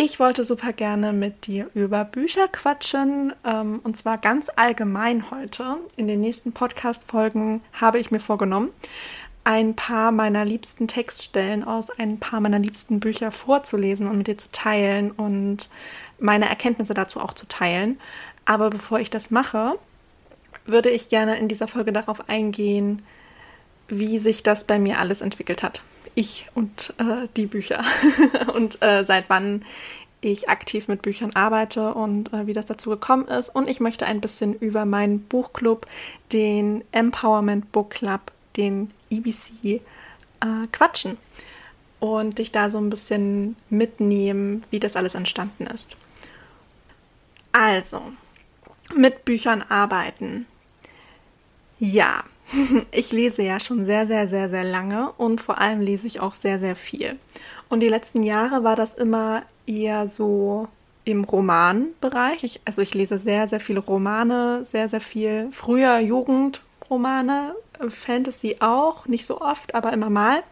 Ich wollte super gerne mit dir über Bücher quatschen ähm, und zwar ganz allgemein heute. In den nächsten Podcast-Folgen habe ich mir vorgenommen, ein paar meiner liebsten Textstellen aus ein paar meiner liebsten Bücher vorzulesen und mit dir zu teilen und meine Erkenntnisse dazu auch zu teilen. Aber bevor ich das mache, würde ich gerne in dieser Folge darauf eingehen, wie sich das bei mir alles entwickelt hat ich und äh, die Bücher und äh, seit wann ich aktiv mit Büchern arbeite und äh, wie das dazu gekommen ist. Und ich möchte ein bisschen über meinen Buchclub, den Empowerment Book Club, den EBC, äh, quatschen und dich da so ein bisschen mitnehmen, wie das alles entstanden ist. Also, mit Büchern arbeiten. Ja, ich lese ja schon sehr, sehr, sehr, sehr lange und vor allem lese ich auch sehr, sehr viel. Und die letzten Jahre war das immer eher so im Romanbereich. Ich, also ich lese sehr, sehr viele Romane, sehr, sehr viel früher Jugendromane, Fantasy auch, nicht so oft, aber immer mal.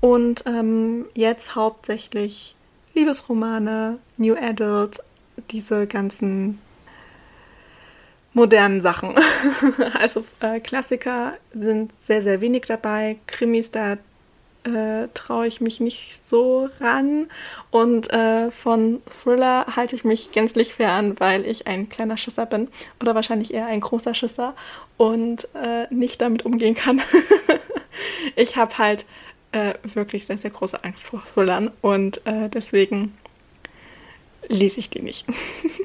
Und ähm, jetzt hauptsächlich Liebesromane, New Adult, diese ganzen modernen Sachen. also äh, Klassiker sind sehr, sehr wenig dabei. Krimis, da äh, traue ich mich nicht so ran. Und äh, von Thriller halte ich mich gänzlich fern, weil ich ein kleiner Schisser bin. Oder wahrscheinlich eher ein großer Schisser und äh, nicht damit umgehen kann. ich habe halt äh, wirklich sehr, sehr große Angst vor Thrillern und äh, deswegen lese ich die nicht.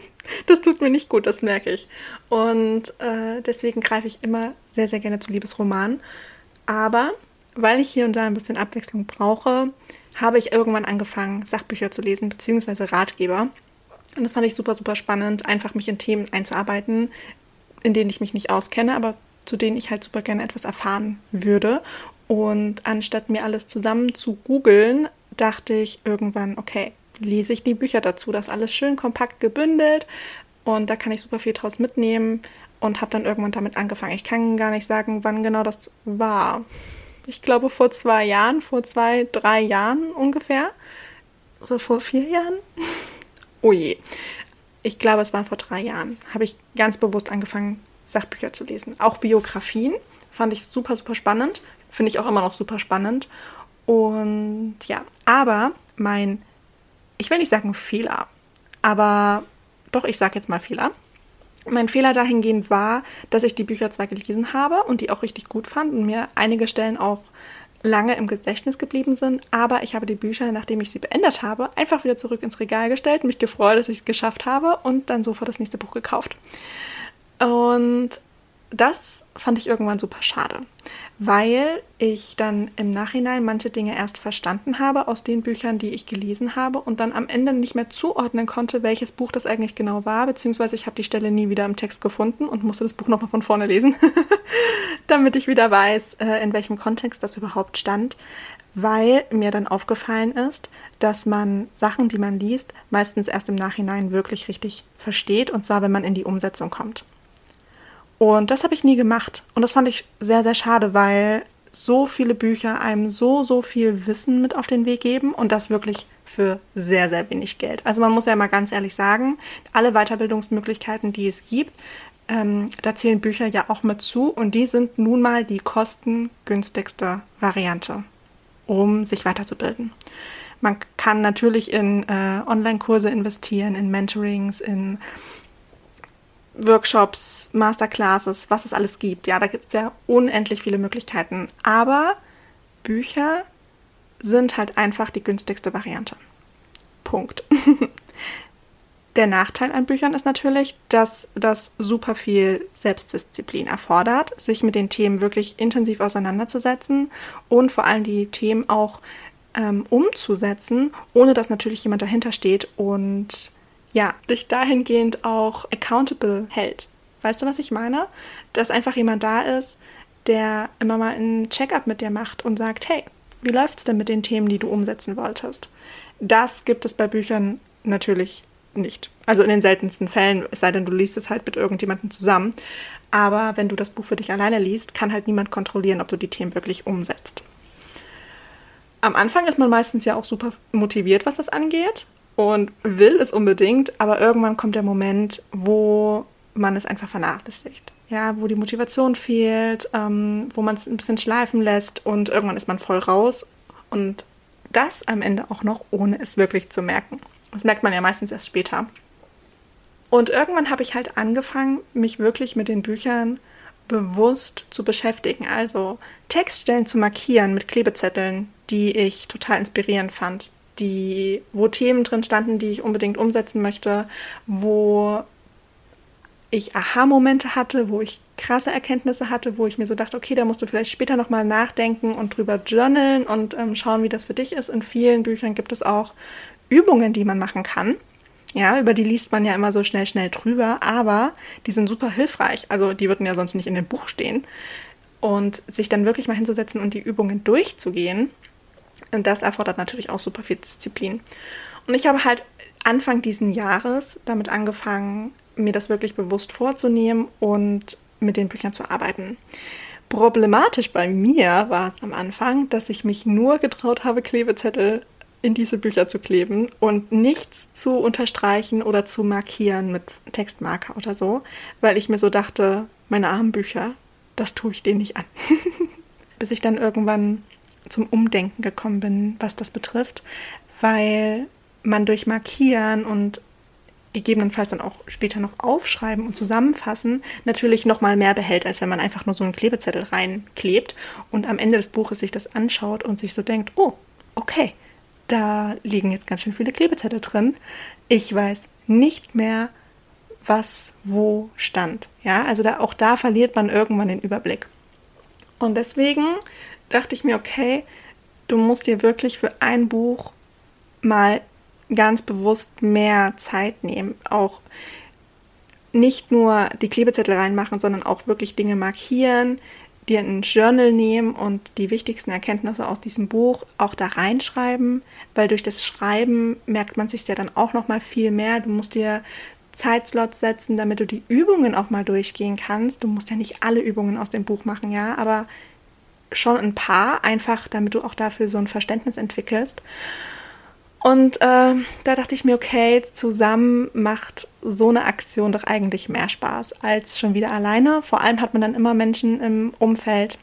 das tut mir nicht gut, das merke ich. Und äh, deswegen greife ich immer sehr, sehr gerne zu Liebesromanen. Aber weil ich hier und da ein bisschen Abwechslung brauche, habe ich irgendwann angefangen, Sachbücher zu lesen, beziehungsweise Ratgeber. Und das fand ich super, super spannend, einfach mich in Themen einzuarbeiten, in denen ich mich nicht auskenne, aber zu denen ich halt super gerne etwas erfahren würde. Und anstatt mir alles zusammen zu googeln, dachte ich irgendwann, okay, lese ich die Bücher dazu. Das alles schön kompakt gebündelt und da kann ich super viel draus mitnehmen und habe dann irgendwann damit angefangen. Ich kann gar nicht sagen, wann genau das war. Ich glaube vor zwei Jahren, vor zwei, drei Jahren ungefähr. Oder vor vier Jahren? oh je. Ich glaube, es waren vor drei Jahren. Habe ich ganz bewusst angefangen, Sachbücher zu lesen. Auch Biografien fand ich super, super spannend. Finde ich auch immer noch super spannend. Und ja, aber mein ich will nicht sagen Fehler, aber doch, ich sage jetzt mal Fehler. Mein Fehler dahingehend war, dass ich die Bücher zwar gelesen habe und die auch richtig gut fand und mir einige Stellen auch lange im Gedächtnis geblieben sind, aber ich habe die Bücher, nachdem ich sie beendet habe, einfach wieder zurück ins Regal gestellt, mich gefreut, dass ich es geschafft habe und dann sofort das nächste Buch gekauft. Und das fand ich irgendwann super schade, weil ich dann im Nachhinein manche Dinge erst verstanden habe aus den Büchern, die ich gelesen habe und dann am Ende nicht mehr zuordnen konnte, welches Buch das eigentlich genau war, beziehungsweise ich habe die Stelle nie wieder im Text gefunden und musste das Buch nochmal von vorne lesen, damit ich wieder weiß, äh, in welchem Kontext das überhaupt stand, weil mir dann aufgefallen ist, dass man Sachen, die man liest, meistens erst im Nachhinein wirklich richtig versteht, und zwar wenn man in die Umsetzung kommt. Und das habe ich nie gemacht. Und das fand ich sehr, sehr schade, weil so viele Bücher einem so, so viel Wissen mit auf den Weg geben und das wirklich für sehr, sehr wenig Geld. Also man muss ja mal ganz ehrlich sagen, alle Weiterbildungsmöglichkeiten, die es gibt, ähm, da zählen Bücher ja auch mit zu und die sind nun mal die kostengünstigste Variante, um sich weiterzubilden. Man kann natürlich in äh, Online-Kurse investieren, in Mentorings, in Workshops, Masterclasses, was es alles gibt. Ja, da gibt es ja unendlich viele Möglichkeiten. Aber Bücher sind halt einfach die günstigste Variante. Punkt. Der Nachteil an Büchern ist natürlich, dass das super viel Selbstdisziplin erfordert, sich mit den Themen wirklich intensiv auseinanderzusetzen und vor allem die Themen auch ähm, umzusetzen, ohne dass natürlich jemand dahinter steht und ja, dich dahingehend auch accountable hält. Weißt du, was ich meine? Dass einfach jemand da ist, der immer mal einen Check-up mit dir macht und sagt, hey, wie läuft's denn mit den Themen, die du umsetzen wolltest? Das gibt es bei Büchern natürlich nicht. Also in den seltensten Fällen, es sei denn, du liest es halt mit irgendjemandem zusammen. Aber wenn du das Buch für dich alleine liest, kann halt niemand kontrollieren, ob du die Themen wirklich umsetzt. Am Anfang ist man meistens ja auch super motiviert, was das angeht und will es unbedingt, aber irgendwann kommt der Moment, wo man es einfach vernachlässigt. Ja, wo die Motivation fehlt, ähm, wo man es ein bisschen schleifen lässt und irgendwann ist man voll raus und das am Ende auch noch, ohne es wirklich zu merken. Das merkt man ja meistens erst später. Und irgendwann habe ich halt angefangen, mich wirklich mit den Büchern bewusst zu beschäftigen. Also Textstellen zu markieren mit Klebezetteln, die ich total inspirierend fand, die, wo Themen drin standen, die ich unbedingt umsetzen möchte, wo ich Aha-Momente hatte, wo ich krasse Erkenntnisse hatte, wo ich mir so dachte, okay, da musst du vielleicht später nochmal nachdenken und drüber journalen und ähm, schauen, wie das für dich ist. In vielen Büchern gibt es auch Übungen, die man machen kann. Ja, über die liest man ja immer so schnell, schnell drüber, aber die sind super hilfreich. Also die würden ja sonst nicht in dem Buch stehen. Und sich dann wirklich mal hinzusetzen und die Übungen durchzugehen, das erfordert natürlich auch super viel Disziplin. Und ich habe halt Anfang diesen Jahres damit angefangen, mir das wirklich bewusst vorzunehmen und mit den Büchern zu arbeiten. Problematisch bei mir war es am Anfang, dass ich mich nur getraut habe, Klebezettel in diese Bücher zu kleben und nichts zu unterstreichen oder zu markieren mit Textmarker oder so, weil ich mir so dachte, meine armen Bücher, das tue ich denen nicht an. Bis ich dann irgendwann zum Umdenken gekommen bin, was das betrifft, weil man durch Markieren und gegebenenfalls dann auch später noch aufschreiben und zusammenfassen, natürlich noch mal mehr behält, als wenn man einfach nur so einen Klebezettel reinklebt und am Ende des Buches sich das anschaut und sich so denkt, oh, okay, da liegen jetzt ganz schön viele Klebezettel drin. Ich weiß nicht mehr, was wo stand. Ja, also da, auch da verliert man irgendwann den Überblick. Und deswegen dachte ich mir, okay, du musst dir wirklich für ein Buch mal ganz bewusst mehr Zeit nehmen. Auch nicht nur die Klebezettel reinmachen, sondern auch wirklich Dinge markieren, dir ein Journal nehmen und die wichtigsten Erkenntnisse aus diesem Buch auch da reinschreiben, weil durch das Schreiben merkt man sich ja dann auch noch mal viel mehr. Du musst dir Zeitslots setzen, damit du die Übungen auch mal durchgehen kannst. Du musst ja nicht alle Übungen aus dem Buch machen, ja, aber schon ein paar, einfach damit du auch dafür so ein Verständnis entwickelst. Und äh, da dachte ich mir, okay, zusammen macht so eine Aktion doch eigentlich mehr Spaß als schon wieder alleine. Vor allem hat man dann immer Menschen im Umfeld,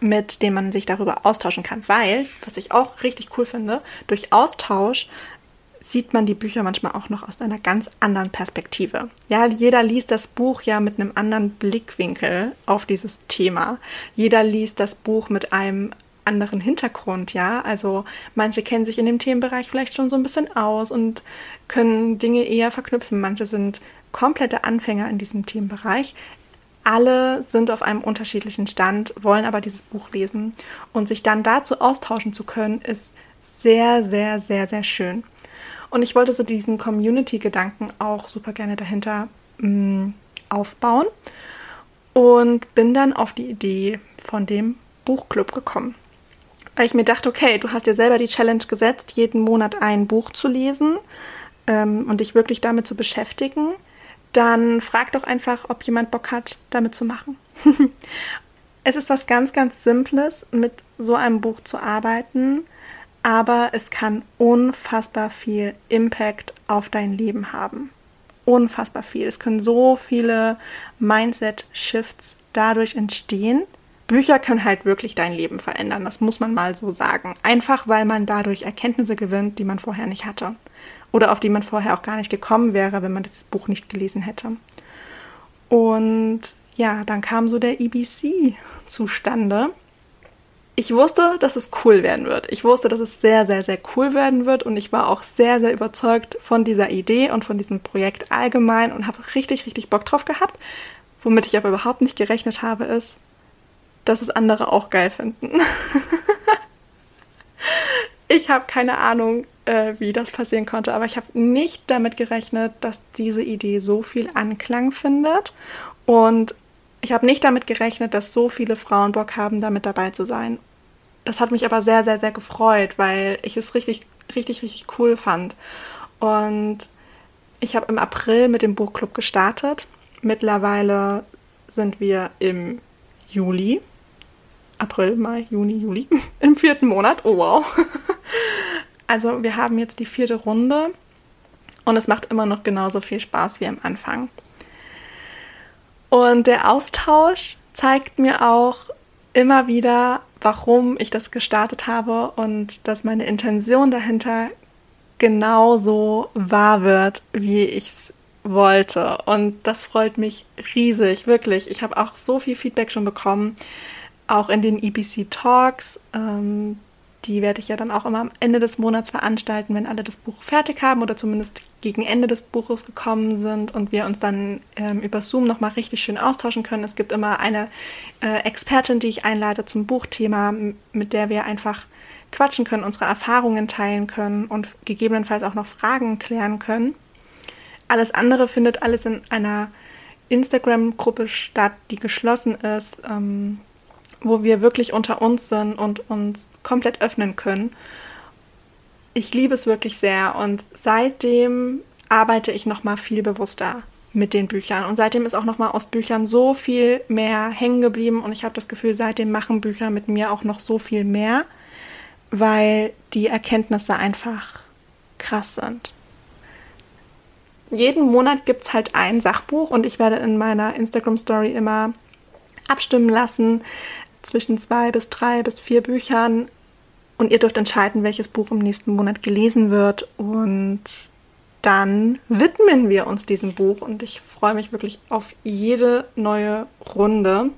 mit denen man sich darüber austauschen kann. Weil, was ich auch richtig cool finde, durch Austausch sieht man die Bücher manchmal auch noch aus einer ganz anderen Perspektive. Ja, jeder liest das Buch ja mit einem anderen Blickwinkel auf dieses Thema. Jeder liest das Buch mit einem anderen Hintergrund, ja. Also manche kennen sich in dem Themenbereich vielleicht schon so ein bisschen aus und können Dinge eher verknüpfen. Manche sind komplette Anfänger in diesem Themenbereich. Alle sind auf einem unterschiedlichen Stand, wollen aber dieses Buch lesen. Und sich dann dazu austauschen zu können, ist sehr, sehr, sehr, sehr schön. Und ich wollte so diesen Community-Gedanken auch super gerne dahinter mh, mm, aufbauen und bin dann auf die Idee von dem Buchclub gekommen weil ich mir dachte, okay, du hast dir selber die Challenge gesetzt, jeden Monat ein Buch zu lesen ähm, und dich wirklich damit zu beschäftigen, dann frag doch einfach, ob jemand Bock hat, damit zu machen. es ist was ganz, ganz Simples, mit so einem Buch zu arbeiten, aber es kann unfassbar viel Impact auf dein Leben haben. Unfassbar viel. Es können so viele Mindset-Shifts dadurch entstehen, Bücher können halt wirklich dein Leben verändern, das muss man mal so sagen. Einfach weil man dadurch Erkenntnisse gewinnt, die man vorher nicht hatte. Oder auf die man vorher auch gar nicht gekommen wäre, wenn man das Buch nicht gelesen hätte. Und ja, dann kam so der EBC zustande. Ich wusste, dass es cool werden wird. Ich wusste, dass es sehr, sehr, sehr cool werden wird und ich war auch sehr, sehr überzeugt von dieser Idee und von diesem Projekt allgemein und habe richtig, richtig Bock drauf gehabt. Womit ich aber überhaupt nicht gerechnet habe, ist, dass es andere auch geil finden. ich habe keine Ahnung, äh, wie das passieren konnte, aber ich habe nicht damit gerechnet, dass diese Idee so viel Anklang findet und ich habe nicht damit gerechnet, dass so viele Frauen Bock haben, damit dabei zu sein. Das hat mich aber sehr, sehr, sehr gefreut, weil ich es richtig, richtig, richtig cool fand. Und ich habe im April mit dem Buchclub gestartet. Mittlerweile sind wir im Juli. April, Mai, Juni, Juli. Im vierten Monat. Oh wow. Also wir haben jetzt die vierte Runde und es macht immer noch genauso viel Spaß wie am Anfang. Und der Austausch zeigt mir auch immer wieder, warum ich das gestartet habe und dass meine Intention dahinter genauso wahr wird, wie ich es wollte. Und das freut mich riesig, wirklich. Ich habe auch so viel Feedback schon bekommen, auch in den EBC Talks. Ähm, die werde ich ja dann auch immer am Ende des Monats veranstalten, wenn alle das Buch fertig haben oder zumindest gegen Ende des Buches gekommen sind und wir uns dann ähm, über Zoom nochmal richtig schön austauschen können. Es gibt immer eine äh, Expertin, die ich einlade zum Buchthema, mit der wir einfach quatschen können, unsere Erfahrungen teilen können und gegebenenfalls auch noch Fragen klären können. Alles andere findet alles in einer Instagram-Gruppe statt, die geschlossen ist. Ähm, wo wir wirklich unter uns sind und uns komplett öffnen können. Ich liebe es wirklich sehr und seitdem arbeite ich noch mal viel bewusster mit den Büchern und seitdem ist auch noch mal aus Büchern so viel mehr hängen geblieben und ich habe das Gefühl, seitdem machen Bücher mit mir auch noch so viel mehr, weil die Erkenntnisse einfach krass sind. Jeden Monat gibt es halt ein Sachbuch und ich werde in meiner Instagram Story immer abstimmen lassen, zwischen zwei bis drei bis vier Büchern und ihr dürft entscheiden, welches Buch im nächsten Monat gelesen wird und dann widmen wir uns diesem Buch und ich freue mich wirklich auf jede neue Runde.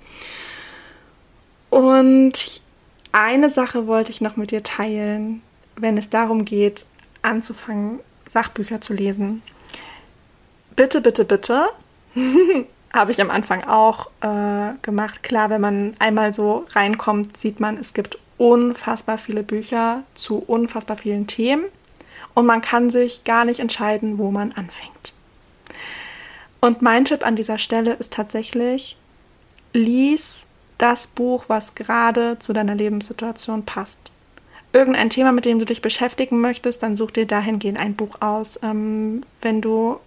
Und eine Sache wollte ich noch mit dir teilen, wenn es darum geht, anzufangen, Sachbücher zu lesen. Bitte, bitte, bitte habe ich am Anfang auch äh, gemacht. Klar, wenn man einmal so reinkommt, sieht man, es gibt unfassbar viele Bücher zu unfassbar vielen Themen und man kann sich gar nicht entscheiden, wo man anfängt. Und mein Tipp an dieser Stelle ist tatsächlich, lies das Buch, was gerade zu deiner Lebenssituation passt. Irgendein Thema, mit dem du dich beschäftigen möchtest, dann such dir dahingehend ein Buch aus. Ähm, wenn du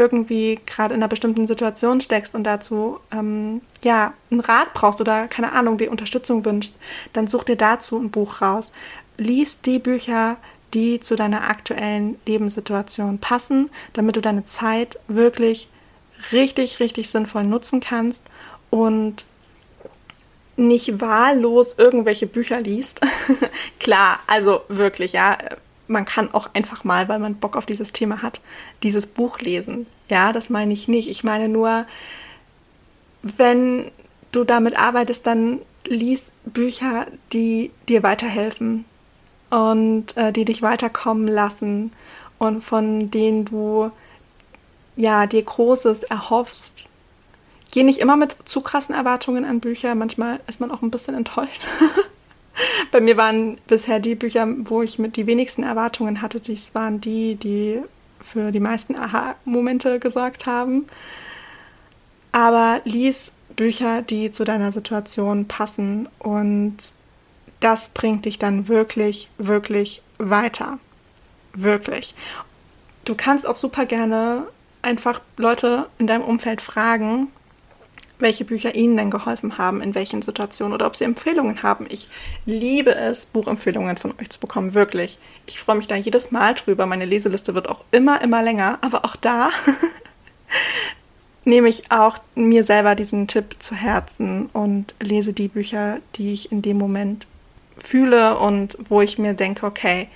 irgendwie gerade in einer bestimmten Situation steckst und dazu ähm, ja einen Rat brauchst oder keine Ahnung die Unterstützung wünschst, dann such dir dazu ein Buch raus. Lies die Bücher, die zu deiner aktuellen Lebenssituation passen, damit du deine Zeit wirklich richtig, richtig sinnvoll nutzen kannst und nicht wahllos irgendwelche Bücher liest. Klar, also wirklich, ja, man kann auch einfach mal, weil man Bock auf dieses Thema hat, dieses Buch lesen. Ja, das meine ich nicht. Ich meine nur, wenn du damit arbeitest, dann lies Bücher, die dir weiterhelfen und äh, die dich weiterkommen lassen und von denen du ja dir Großes erhoffst. Geh nicht immer mit zu krassen Erwartungen an Bücher. Manchmal ist man auch ein bisschen enttäuscht. Bei mir waren bisher die Bücher, wo ich mit die wenigsten Erwartungen hatte, dies waren die, die für die meisten Aha-Momente gesorgt haben. Aber lies Bücher, die zu deiner Situation passen und das bringt dich dann wirklich, wirklich weiter. Wirklich. Du kannst auch super gerne einfach Leute in deinem Umfeld fragen, welche Bücher Ihnen denn geholfen haben, in welchen Situationen oder ob Sie Empfehlungen haben. Ich liebe es, Buchempfehlungen von euch zu bekommen, wirklich. Ich freue mich da jedes Mal drüber. Meine Leseliste wird auch immer, immer länger, aber auch da nehme ich auch mir selber diesen Tipp zu Herzen und lese die Bücher, die ich in dem Moment fühle und wo ich mir denke, okay,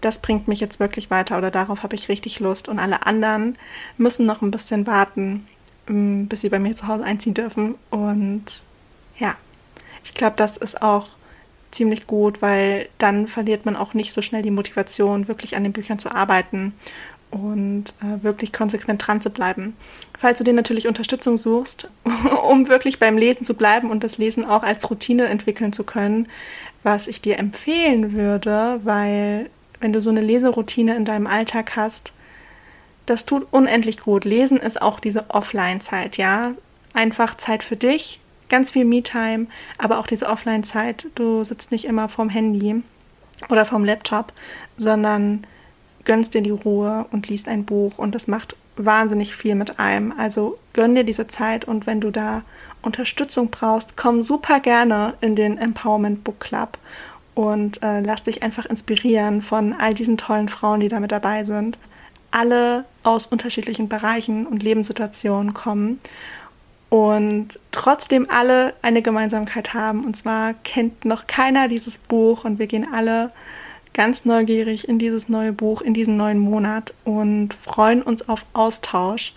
das bringt mich jetzt wirklich weiter oder darauf habe ich richtig Lust und alle anderen müssen noch ein bisschen warten bis sie bei mir zu Hause einziehen dürfen. Und ja, ich glaube, das ist auch ziemlich gut, weil dann verliert man auch nicht so schnell die Motivation, wirklich an den Büchern zu arbeiten und äh, wirklich konsequent dran zu bleiben. Falls du dir natürlich Unterstützung suchst, um wirklich beim Lesen zu bleiben und das Lesen auch als Routine entwickeln zu können, was ich dir empfehlen würde, weil wenn du so eine Leseroutine in deinem Alltag hast, das tut unendlich gut. Lesen ist auch diese Offline-Zeit, ja. Einfach Zeit für dich, ganz viel Me-Time, aber auch diese Offline-Zeit. Du sitzt nicht immer vorm Handy oder vorm Laptop, sondern gönnst dir die Ruhe und liest ein Buch und das macht wahnsinnig viel mit einem. Also gönn dir diese Zeit und wenn du da Unterstützung brauchst, komm super gerne in den Empowerment Book Club und äh, lass dich einfach inspirieren von all diesen tollen Frauen, die da mit dabei sind. Alle aus unterschiedlichen Bereichen und Lebenssituationen kommen und trotzdem alle eine Gemeinsamkeit haben. Und zwar kennt noch keiner dieses Buch und wir gehen alle ganz neugierig in dieses neue Buch, in diesen neuen Monat und freuen uns auf Austausch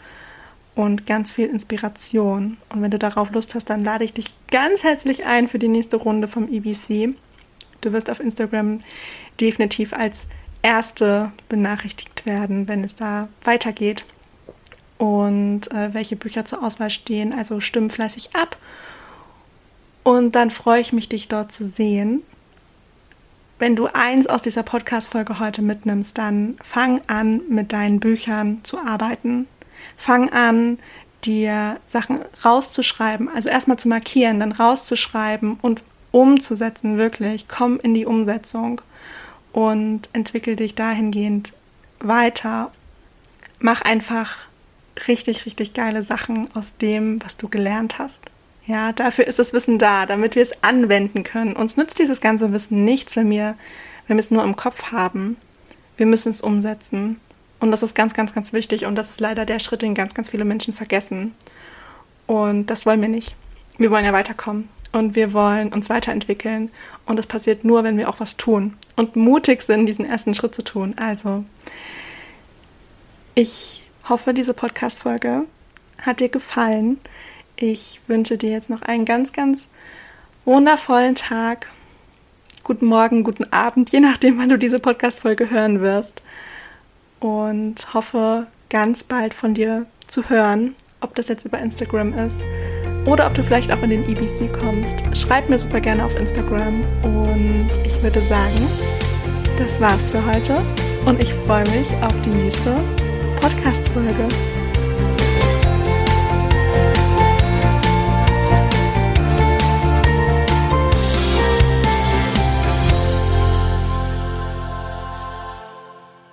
und ganz viel Inspiration. Und wenn du darauf Lust hast, dann lade ich dich ganz herzlich ein für die nächste Runde vom EBC. Du wirst auf Instagram definitiv als Erste benachrichtigt werden, wenn es da weitergeht und äh, welche Bücher zur Auswahl stehen. Also stimm fleißig ab. Und dann freue ich mich, dich dort zu sehen. Wenn du eins aus dieser Podcast-Folge heute mitnimmst, dann fang an, mit deinen Büchern zu arbeiten. Fang an, dir Sachen rauszuschreiben, also erstmal zu markieren, dann rauszuschreiben und umzusetzen, wirklich. Komm in die Umsetzung und entwickel dich dahingehend weiter. Mach einfach richtig, richtig geile Sachen aus dem, was du gelernt hast. Ja, dafür ist das Wissen da, damit wir es anwenden können. Uns nützt dieses ganze Wissen nichts, wenn wir, wenn wir es nur im Kopf haben. Wir müssen es umsetzen. Und das ist ganz, ganz, ganz wichtig. Und das ist leider der Schritt, den ganz, ganz viele Menschen vergessen. Und das wollen wir nicht. Wir wollen ja weiterkommen. Und wir wollen uns weiterentwickeln. Und das passiert nur, wenn wir auch was tun. Und mutig sind, diesen ersten Schritt zu tun. Also, ich hoffe, diese Podcast-Folge hat dir gefallen. Ich wünsche dir jetzt noch einen ganz, ganz wundervollen Tag. Guten Morgen, guten Abend, je nachdem, wann du diese Podcast-Folge hören wirst. Und hoffe, ganz bald von dir zu hören, ob das jetzt über Instagram ist oder ob du vielleicht auch in den EBC kommst. Schreib mir super gerne auf Instagram und ich würde sagen, das war's für heute und ich freue mich auf die nächste Podcast-Folge.